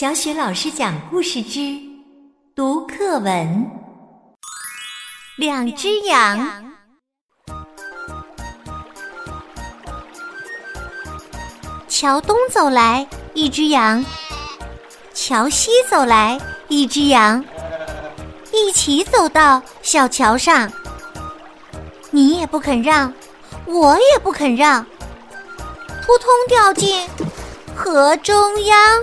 小雪老师讲故事之读课文：两只羊。桥东走来一只羊，桥西走来一只羊，一起走到小桥上。你也不肯让，我也不肯让，扑通掉进河中央。